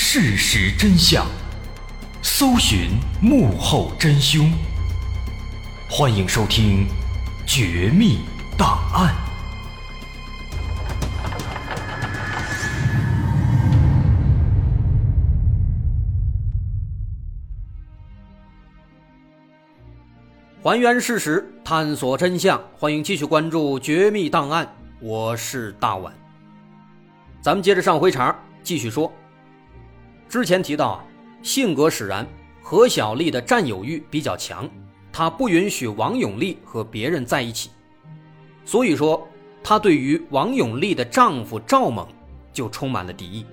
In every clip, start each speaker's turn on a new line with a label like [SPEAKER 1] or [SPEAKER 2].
[SPEAKER 1] 事实真相，搜寻幕后真凶。欢迎收听《绝密档案》。
[SPEAKER 2] 还原事实，探索真相。欢迎继续关注《绝密档案》，我是大碗。咱们接着上回茬，继续说。之前提到啊，性格使然，何小丽的占有欲比较强，她不允许王永利和别人在一起，所以说她对于王永利的丈夫赵猛就充满了敌意。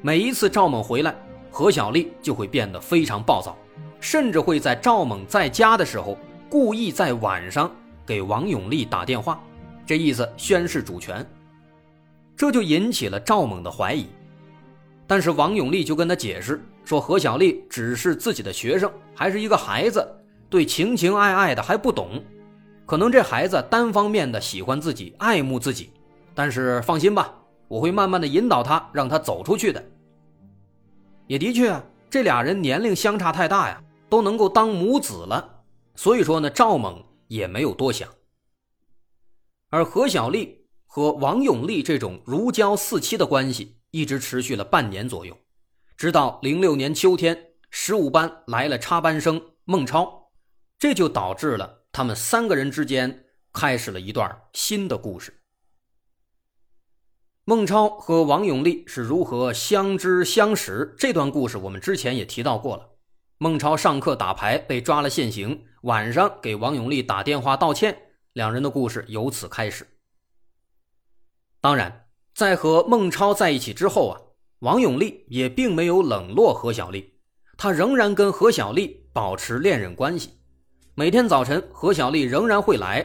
[SPEAKER 2] 每一次赵猛回来，何小丽就会变得非常暴躁，甚至会在赵猛在家的时候，故意在晚上给王永利打电话，这意思宣示主权。这就引起了赵猛的怀疑。但是王永利就跟他解释说，何小丽只是自己的学生，还是一个孩子，对情情爱爱的还不懂，可能这孩子单方面的喜欢自己，爱慕自己。但是放心吧，我会慢慢的引导他，让他走出去的。也的确，这俩人年龄相差太大呀，都能够当母子了，所以说呢，赵猛也没有多想。而何小丽和王永利这种如胶似漆的关系。一直持续了半年左右，直到零六年秋天，十五班来了插班生孟超，这就导致了他们三个人之间开始了一段新的故事。孟超和王永利是如何相知相识？这段故事我们之前也提到过了。孟超上课打牌被抓了现行，晚上给王永利打电话道歉，两人的故事由此开始。当然。在和孟超在一起之后啊，王永利也并没有冷落何小丽，他仍然跟何小丽保持恋人关系。每天早晨，何小丽仍然会来，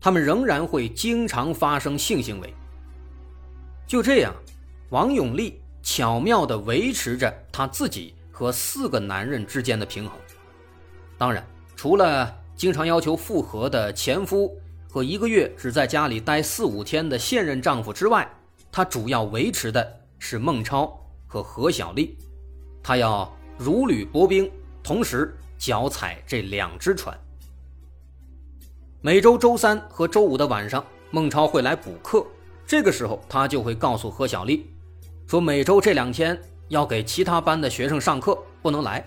[SPEAKER 2] 他们仍然会经常发生性行为。就这样，王永利巧妙地维持着他自己和四个男人之间的平衡。当然，除了经常要求复合的前夫和一个月只在家里待四五天的现任丈夫之外。他主要维持的是孟超和何小丽，他要如履薄冰，同时脚踩这两只船。每周周三和周五的晚上，孟超会来补课，这个时候他就会告诉何小丽，说每周这两天要给其他班的学生上课，不能来。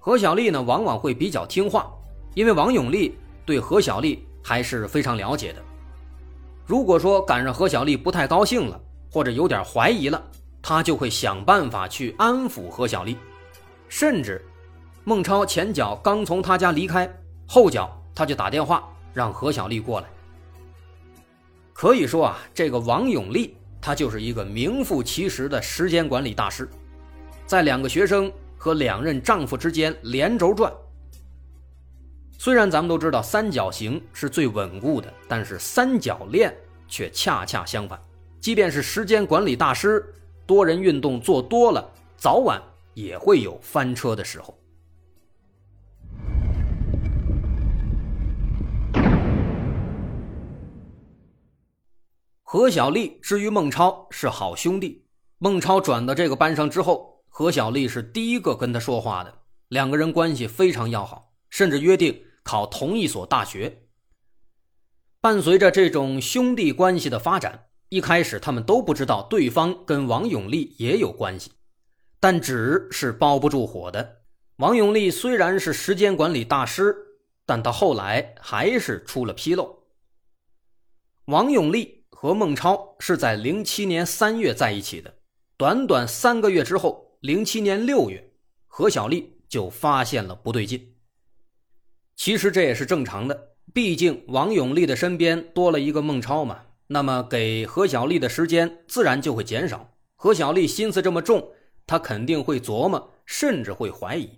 [SPEAKER 2] 何小丽呢，往往会比较听话，因为王永利对何小丽还是非常了解的。如果说赶上何小丽不太高兴了，或者有点怀疑了，他就会想办法去安抚何小丽，甚至，孟超前脚刚从他家离开，后脚他就打电话让何小丽过来。可以说啊，这个王永利他就是一个名副其实的时间管理大师，在两个学生和两任丈夫之间连轴转。虽然咱们都知道三角形是最稳固的，但是三角恋却恰恰相反。即便是时间管理大师，多人运动做多了，早晚也会有翻车的时候。何小丽之于孟超是好兄弟，孟超转到这个班上之后，何小丽是第一个跟他说话的，两个人关系非常要好，甚至约定。考同一所大学。伴随着这种兄弟关系的发展，一开始他们都不知道对方跟王永利也有关系，但纸是包不住火的。王永利虽然是时间管理大师，但他后来还是出了纰漏。王永利和孟超是在零七年三月在一起的，短短三个月之后，零七年六月，何小丽就发现了不对劲。其实这也是正常的，毕竟王永利的身边多了一个孟超嘛，那么给何小丽的时间自然就会减少。何小丽心思这么重，她肯定会琢磨，甚至会怀疑。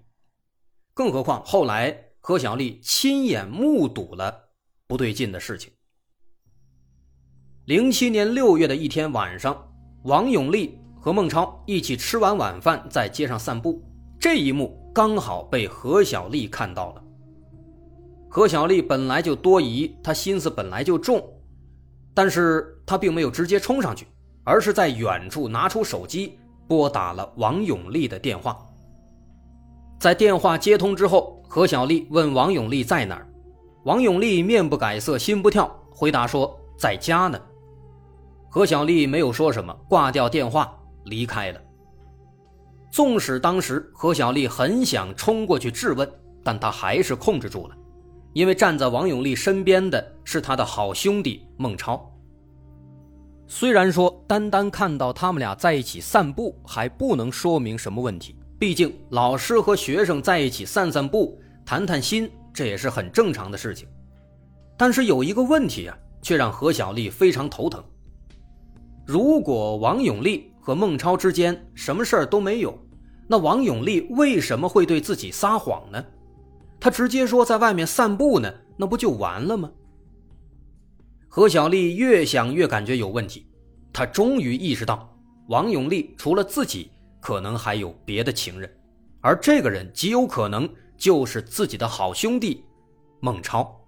[SPEAKER 2] 更何况后来何小丽亲眼目睹了不对劲的事情。零七年六月的一天晚上，王永利和孟超一起吃完晚饭，在街上散步，这一幕刚好被何小丽看到了。何小丽本来就多疑，她心思本来就重，但是她并没有直接冲上去，而是在远处拿出手机，拨打了王永利的电话。在电话接通之后，何小丽问王永利在哪儿，王永利面不改色心不跳，回答说在家呢。何小丽没有说什么，挂掉电话离开了。纵使当时何小丽很想冲过去质问，但她还是控制住了，因为站在王永利身边的是他的好兄弟孟超。虽然说单单看到他们俩在一起散步还不能说明什么问题，毕竟老师和学生在一起散散步、谈谈心，这也是很正常的事情。但是有一个问题啊，却让何小丽非常头疼。如果王永利和孟超之间什么事儿都没有，那王永利为什么会对自己撒谎呢？他直接说在外面散步呢，那不就完了吗？何小丽越想越感觉有问题，她终于意识到，王永利除了自己，可能还有别的情人，而这个人极有可能就是自己的好兄弟孟超。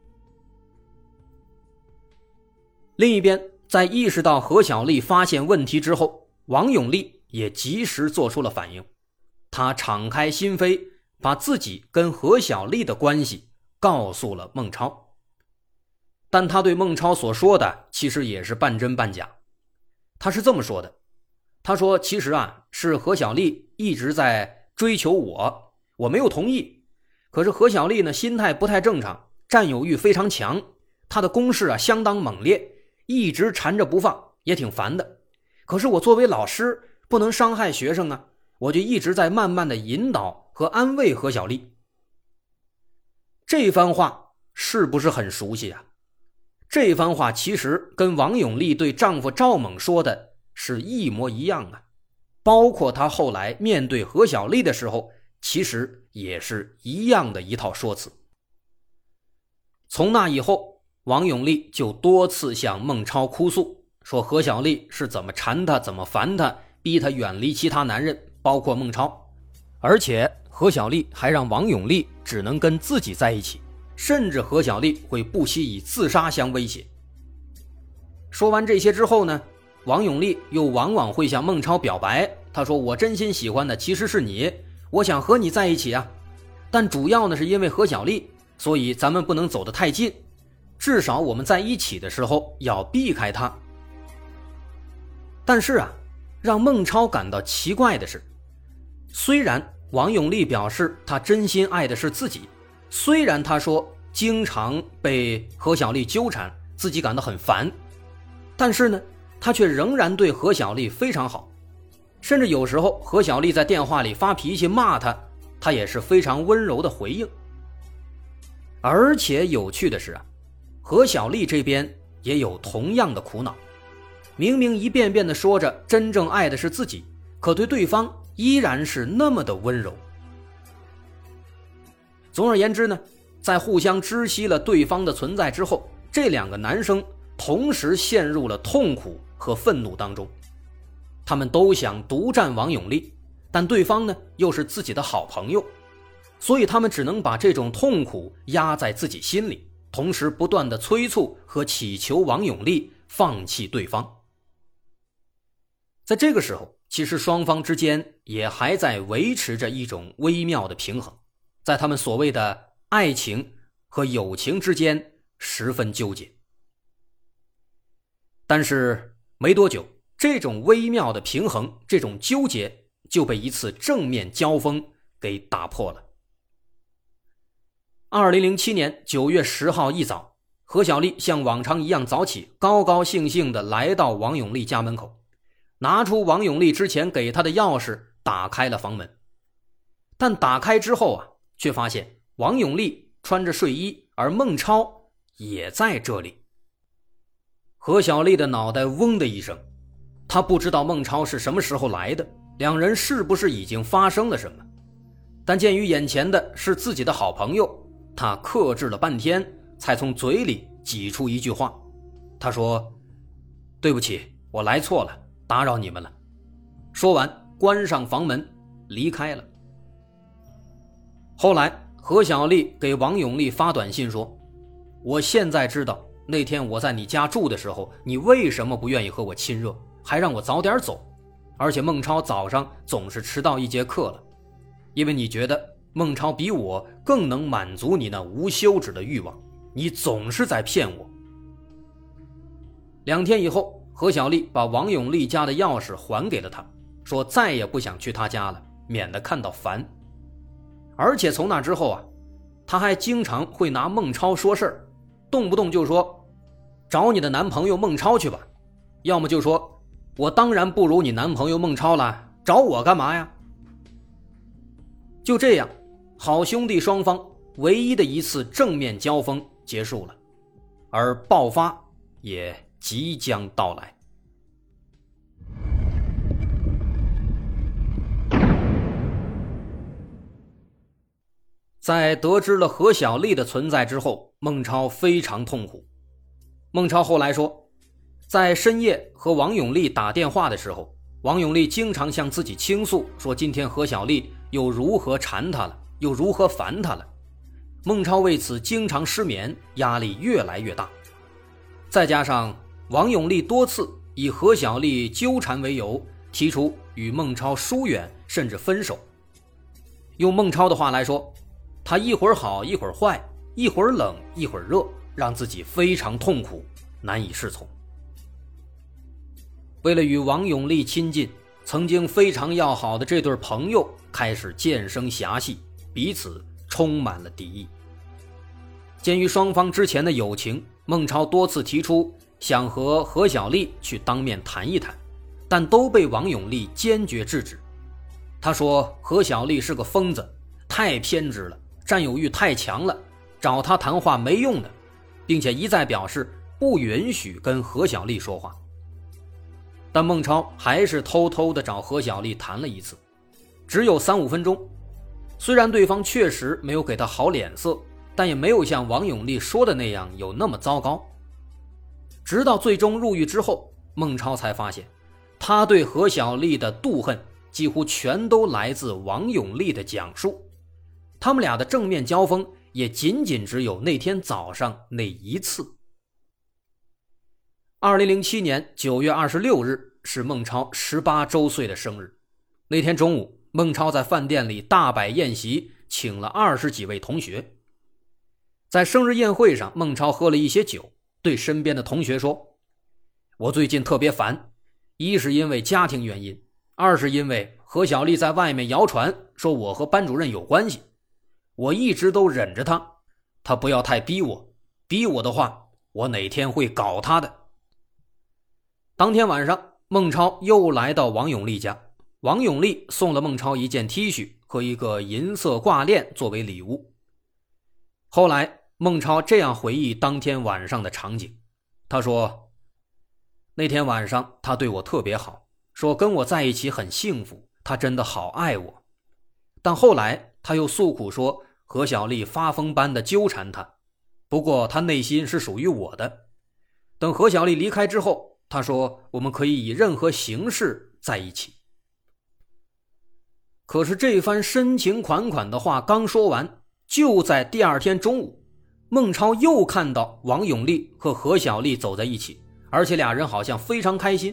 [SPEAKER 2] 另一边，在意识到何小丽发现问题之后，王永利也及时做出了反应，他敞开心扉，把自己跟何小丽的关系告诉了孟超。但他对孟超所说的其实也是半真半假，他是这么说的：“他说其实啊是何小丽一直在追求我，我没有同意。可是何小丽呢心态不太正常，占有欲非常强，她的攻势啊相当猛烈，一直缠着不放，也挺烦的。可是我作为老师不能伤害学生啊，我就一直在慢慢的引导和安慰何小丽。这番话是不是很熟悉啊？”这番话其实跟王永利对丈夫赵猛说的是一模一样啊，包括她后来面对何小丽的时候，其实也是一样的一套说辞。从那以后，王永利就多次向孟超哭诉，说何小丽是怎么缠他、怎么烦他，逼他远离其他男人，包括孟超，而且何小丽还让王永利只能跟自己在一起。甚至何小丽会不惜以自杀相威胁。说完这些之后呢，王永利又往往会向孟超表白。他说：“我真心喜欢的其实是你，我想和你在一起啊。但主要呢是因为何小丽，所以咱们不能走得太近，至少我们在一起的时候要避开她。”但是啊，让孟超感到奇怪的是，虽然王永利表示他真心爱的是自己。虽然他说经常被何小丽纠缠，自己感到很烦，但是呢，他却仍然对何小丽非常好，甚至有时候何小丽在电话里发脾气骂他，他也是非常温柔的回应。而且有趣的是啊，何小丽这边也有同样的苦恼，明明一遍遍的说着真正爱的是自己，可对对方依然是那么的温柔。总而言之呢，在互相知悉了对方的存在之后，这两个男生同时陷入了痛苦和愤怒当中。他们都想独占王永利，但对方呢又是自己的好朋友，所以他们只能把这种痛苦压在自己心里，同时不断的催促和祈求王永利放弃对方。在这个时候，其实双方之间也还在维持着一种微妙的平衡。在他们所谓的爱情和友情之间十分纠结，但是没多久，这种微妙的平衡，这种纠结就被一次正面交锋给打破了。二零零七年九月十号一早，何小丽像往常一样早起，高高兴兴的来到王永利家门口，拿出王永利之前给他的钥匙，打开了房门。但打开之后啊。却发现王永利穿着睡衣，而孟超也在这里。何小丽的脑袋嗡的一声，她不知道孟超是什么时候来的，两人是不是已经发生了什么？但鉴于眼前的是自己的好朋友，她克制了半天，才从嘴里挤出一句话：“她说，对不起，我来错了，打扰你们了。”说完，关上房门，离开了。后来，何小丽给王永利发短信说：“我现在知道那天我在你家住的时候，你为什么不愿意和我亲热，还让我早点走。而且孟超早上总是迟到一节课了，因为你觉得孟超比我更能满足你那无休止的欲望，你总是在骗我。两天以后，何小丽把王永利家的钥匙还给了他，说再也不想去他家了，免得看到烦。而且从那之后啊，他还经常会拿孟超说事儿，动不动就说：“找你的男朋友孟超去吧。”要么就说：“我当然不如你男朋友孟超了，找我干嘛呀？”就这样，好兄弟双方唯一的一次正面交锋结束了，而爆发也。即将到来。在得知了何小丽的存在之后，孟超非常痛苦。孟超后来说，在深夜和王永利打电话的时候，王永利经常向自己倾诉，说今天何小丽又如何缠他了，又如何烦他了。孟超为此经常失眠，压力越来越大，再加上。王永利多次以何小丽纠缠为由，提出与孟超疏远，甚至分手。用孟超的话来说，他一会儿好一会儿坏，一会儿冷一会儿热，让自己非常痛苦，难以适从。为了与王永利亲近，曾经非常要好的这对朋友开始渐生嫌隙，彼此充满了敌意。鉴于双方之前的友情，孟超多次提出。想和何小丽去当面谈一谈，但都被王永利坚决制止。他说：“何小丽是个疯子，太偏执了，占有欲太强了，找他谈话没用的，并且一再表示不允许跟何小丽说话。”但孟超还是偷偷的找何小丽谈了一次，只有三五分钟。虽然对方确实没有给他好脸色，但也没有像王永利说的那样有那么糟糕。直到最终入狱之后，孟超才发现，他对何小丽的妒恨几乎全都来自王永利的讲述。他们俩的正面交锋也仅仅只有那天早上那一次。二零零七年九月二十六日是孟超十八周岁的生日。那天中午，孟超在饭店里大摆宴席，请了二十几位同学。在生日宴会上，孟超喝了一些酒。对身边的同学说：“我最近特别烦，一是因为家庭原因，二是因为何小丽在外面谣传说我和班主任有关系，我一直都忍着她，她不要太逼我，逼我的话，我哪天会搞她的。”当天晚上，孟超又来到王永利家，王永利送了孟超一件 T 恤和一个银色挂链作为礼物。后来。孟超这样回忆当天晚上的场景，他说：“那天晚上他对我特别好，说跟我在一起很幸福，他真的好爱我。但后来他又诉苦说何小丽发疯般的纠缠他，不过他内心是属于我的。等何小丽离开之后，他说我们可以以任何形式在一起。可是这番深情款款的话刚说完，就在第二天中午。”孟超又看到王永利和何小丽走在一起，而且俩人好像非常开心。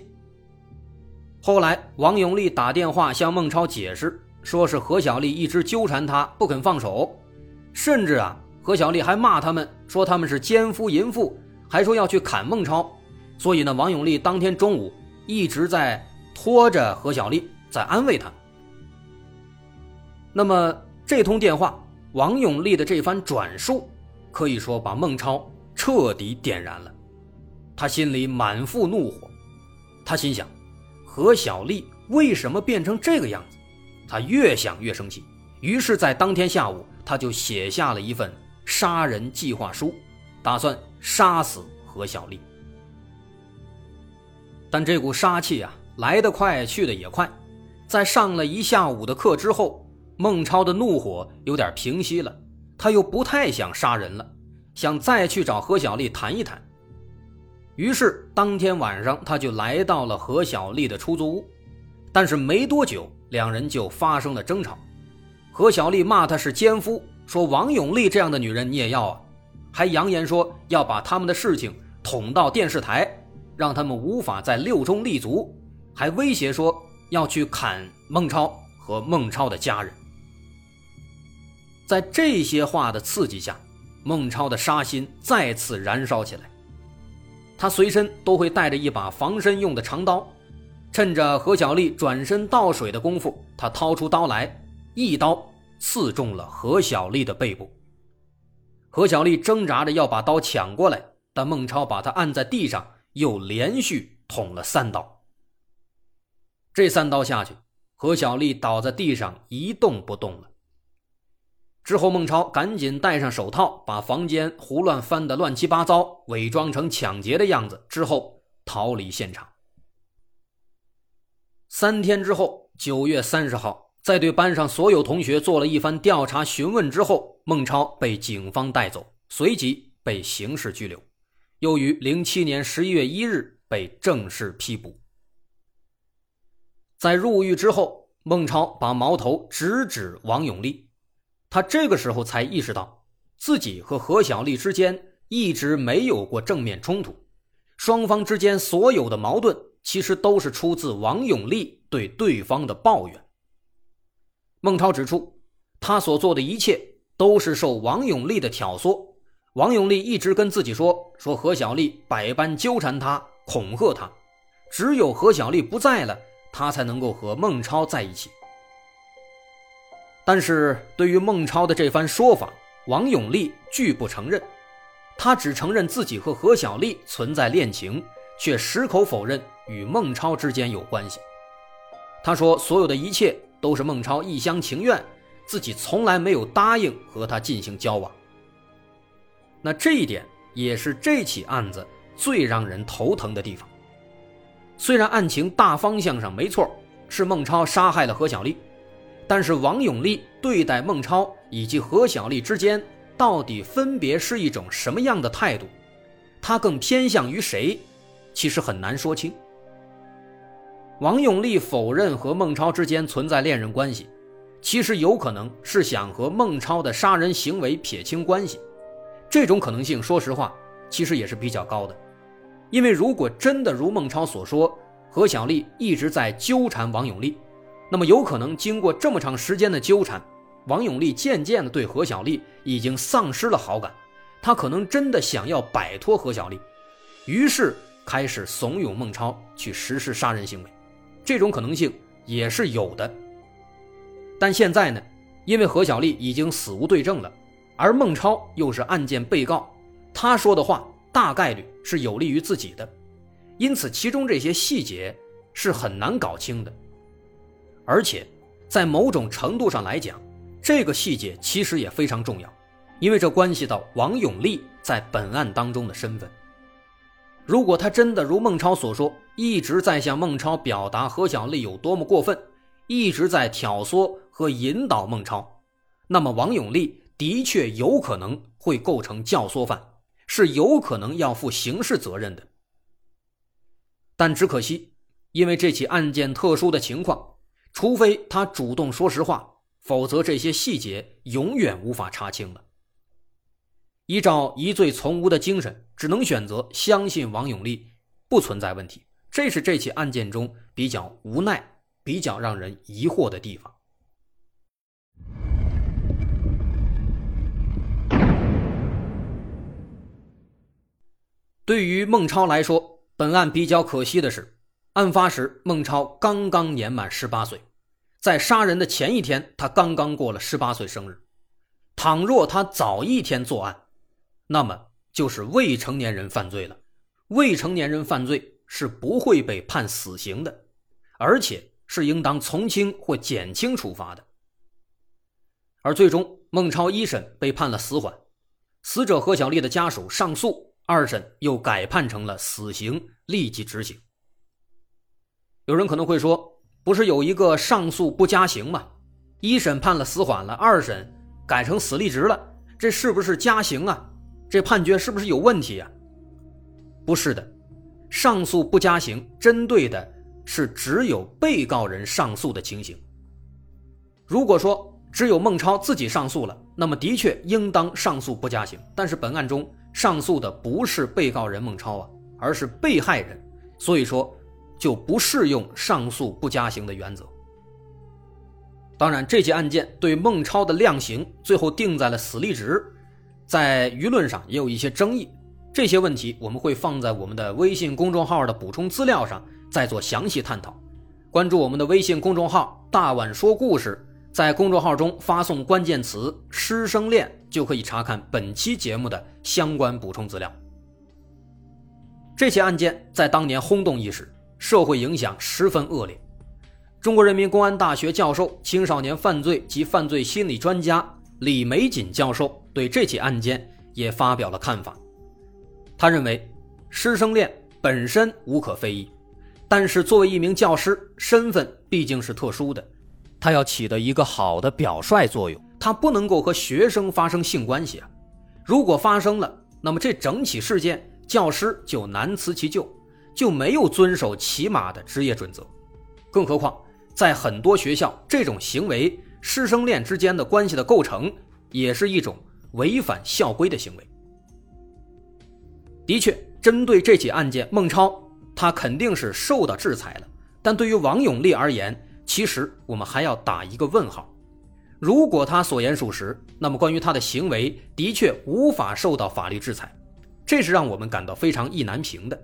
[SPEAKER 2] 后来，王永利打电话向孟超解释，说是何小丽一直纠缠他不肯放手，甚至啊，何小丽还骂他们说他们是奸夫淫妇，还说要去砍孟超。所以呢，王永利当天中午一直在拖着何小丽，在安慰他。那么这通电话，王永利的这番转述。可以说把孟超彻底点燃了，他心里满腹怒火，他心想：何小丽为什么变成这个样子？他越想越生气，于是，在当天下午，他就写下了一份杀人计划书，打算杀死何小丽。但这股杀气啊，来得快，去得也快，在上了一下午的课之后，孟超的怒火有点平息了。他又不太想杀人了，想再去找何小丽谈一谈。于是当天晚上，他就来到了何小丽的出租屋。但是没多久，两人就发生了争吵。何小丽骂他是奸夫，说王永利这样的女人你也要啊，还扬言说要把他们的事情捅到电视台，让他们无法在六中立足，还威胁说要去砍孟超和孟超的家人。在这些话的刺激下，孟超的杀心再次燃烧起来。他随身都会带着一把防身用的长刀，趁着何小丽转身倒水的功夫，他掏出刀来，一刀刺中了何小丽的背部。何小丽挣扎着要把刀抢过来，但孟超把她按在地上，又连续捅了三刀。这三刀下去，何小丽倒在地上一动不动了。之后，孟超赶紧戴上手套，把房间胡乱翻得乱七八糟，伪装成抢劫的样子，之后逃离现场。三天之后，九月三十号，在对班上所有同学做了一番调查询问之后，孟超被警方带走，随即被刑事拘留，又于零七年十一月一日被正式批捕。在入狱之后，孟超把矛头直指王永利。他这个时候才意识到，自己和何小丽之间一直没有过正面冲突，双方之间所有的矛盾其实都是出自王永利对对方的抱怨。孟超指出，他所做的一切都是受王永利的挑唆。王永利一直跟自己说，说何小丽百般纠缠他，恐吓他，只有何小丽不在了，他才能够和孟超在一起。但是对于孟超的这番说法，王永利拒不承认。他只承认自己和何小丽存在恋情，却矢口否认与孟超之间有关系。他说，所有的一切都是孟超一厢情愿，自己从来没有答应和他进行交往。那这一点也是这起案子最让人头疼的地方。虽然案情大方向上没错，是孟超杀害了何小丽。但是王永利对待孟超以及何小丽之间到底分别是一种什么样的态度？他更偏向于谁？其实很难说清。王永利否认和孟超之间存在恋人关系，其实有可能是想和孟超的杀人行为撇清关系。这种可能性，说实话，其实也是比较高的。因为如果真的如孟超所说，何小丽一直在纠缠王永利。那么有可能经过这么长时间的纠缠，王永利渐渐的对何小丽已经丧失了好感，他可能真的想要摆脱何小丽，于是开始怂恿孟超去实施杀人行为，这种可能性也是有的。但现在呢，因为何小丽已经死无对证了，而孟超又是案件被告，他说的话大概率是有利于自己的，因此其中这些细节是很难搞清的。而且，在某种程度上来讲，这个细节其实也非常重要，因为这关系到王永利在本案当中的身份。如果他真的如孟超所说，一直在向孟超表达何小丽有多么过分，一直在挑唆和引导孟超，那么王永利的确有可能会构成教唆犯，是有可能要负刑事责任的。但只可惜，因为这起案件特殊的情况。除非他主动说实话，否则这些细节永远无法查清了。依照疑罪从无的精神，只能选择相信王永利不存在问题。这是这起案件中比较无奈、比较让人疑惑的地方。对于孟超来说，本案比较可惜的是。案发时，孟超刚刚年满十八岁，在杀人的前一天，他刚刚过了十八岁生日。倘若他早一天作案，那么就是未成年人犯罪了。未成年人犯罪是不会被判死刑的，而且是应当从轻或减轻处罚的。而最终，孟超一审被判了死缓，死者何小丽的家属上诉，二审又改判成了死刑，立即执行。有人可能会说，不是有一个上诉不加刑吗？一审判了死缓了，二审改成死立直了，这是不是加刑啊？这判决是不是有问题啊？不是的，上诉不加刑，针对的是只有被告人上诉的情形。如果说只有孟超自己上诉了，那么的确应当上诉不加刑。但是本案中上诉的不是被告人孟超啊，而是被害人，所以说。就不适用上诉不加刑的原则。当然，这起案件对孟超的量刑最后定在了死立值，在舆论上也有一些争议。这些问题我们会放在我们的微信公众号的补充资料上再做详细探讨。关注我们的微信公众号“大碗说故事”，在公众号中发送关键词“师生恋”，就可以查看本期节目的相关补充资料。这起案件在当年轰动一时，社会影响十分恶劣。中国人民公安大学教授、青少年犯罪及犯罪心理专家李玫瑾教授对这起案件也发表了看法。他认为，师生恋本身无可非议，但是作为一名教师，身份毕竟是特殊的，他要起到一个好的表率作用，他不能够和学生发生性关系啊。如果发生了，那么这整起事件，教师就难辞其咎，就没有遵守起码的职业准则。更何况，在很多学校，这种行为，师生恋之间的关系的构成，也是一种违反校规的行为。的确，针对这起案件，孟超他肯定是受到制裁了。但对于王永利而言，其实我们还要打一个问号。如果他所言属实，那么关于他的行为的确无法受到法律制裁，这是让我们感到非常意难平的。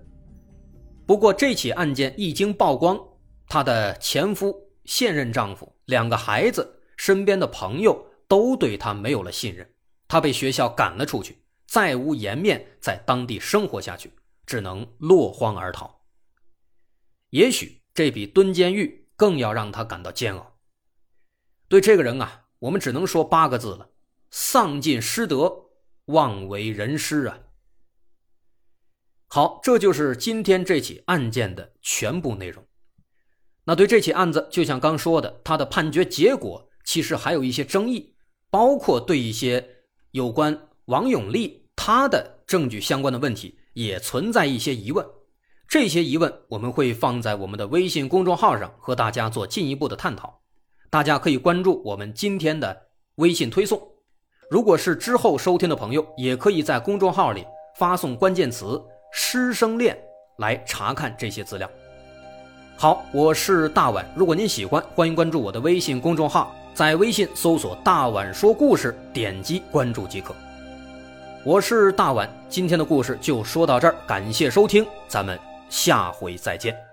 [SPEAKER 2] 不过，这起案件一经曝光，她的前夫、现任丈夫、两个孩子、身边的朋友都对她没有了信任，她被学校赶了出去。再无颜面在当地生活下去，只能落荒而逃。也许这比蹲监狱更要让她感到煎熬。对这个人啊，我们只能说八个字了：丧尽师德，妄为人师啊！好，这就是今天这起案件的全部内容。那对这起案子，就像刚说的，他的判决结果其实还有一些争议，包括对一些有关。王永利他的证据相关的问题也存在一些疑问，这些疑问我们会放在我们的微信公众号上和大家做进一步的探讨。大家可以关注我们今天的微信推送。如果是之后收听的朋友，也可以在公众号里发送关键词“师生恋”来查看这些资料。好，我是大碗，如果您喜欢，欢迎关注我的微信公众号，在微信搜索“大碗说故事”，点击关注即可。我是大碗，今天的故事就说到这儿，感谢收听，咱们下回再见。